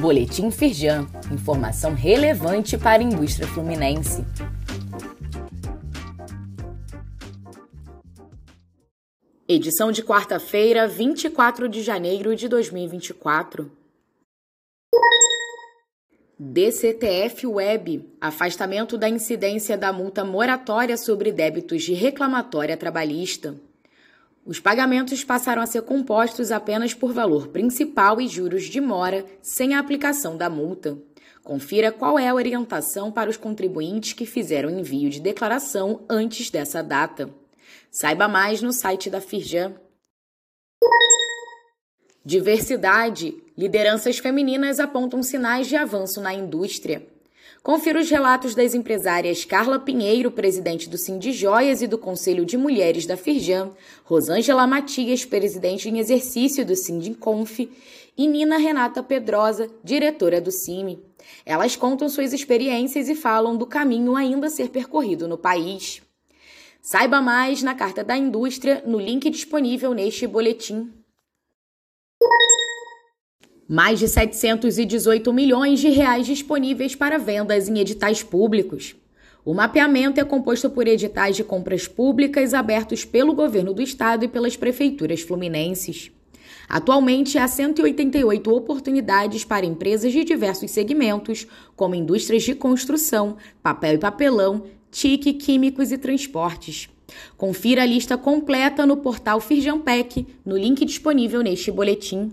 Boletim Firjan, informação relevante para a indústria fluminense. Edição de quarta-feira, 24 de janeiro de 2024. DCTF Web afastamento da incidência da multa moratória sobre débitos de reclamatória trabalhista. Os pagamentos passaram a ser compostos apenas por valor principal e juros de mora, sem a aplicação da multa. Confira qual é a orientação para os contribuintes que fizeram envio de declaração antes dessa data. Saiba mais no site da Firjan. Diversidade. Lideranças femininas apontam sinais de avanço na indústria. Confira os relatos das empresárias Carla Pinheiro, presidente do Cindy Joias e do Conselho de Mulheres da Firjan, Rosângela Matias, presidente em exercício do Conf, e Nina Renata Pedrosa, diretora do CIMI. Elas contam suas experiências e falam do caminho ainda a ser percorrido no país. Saiba mais na Carta da Indústria, no link disponível neste boletim. Mais de 718 milhões de reais disponíveis para vendas em editais públicos. O mapeamento é composto por editais de compras públicas abertos pelo governo do estado e pelas prefeituras fluminenses. Atualmente, há 188 oportunidades para empresas de diversos segmentos, como indústrias de construção, papel e papelão, TIC, químicos e transportes. Confira a lista completa no portal Firjampec, no link disponível neste boletim.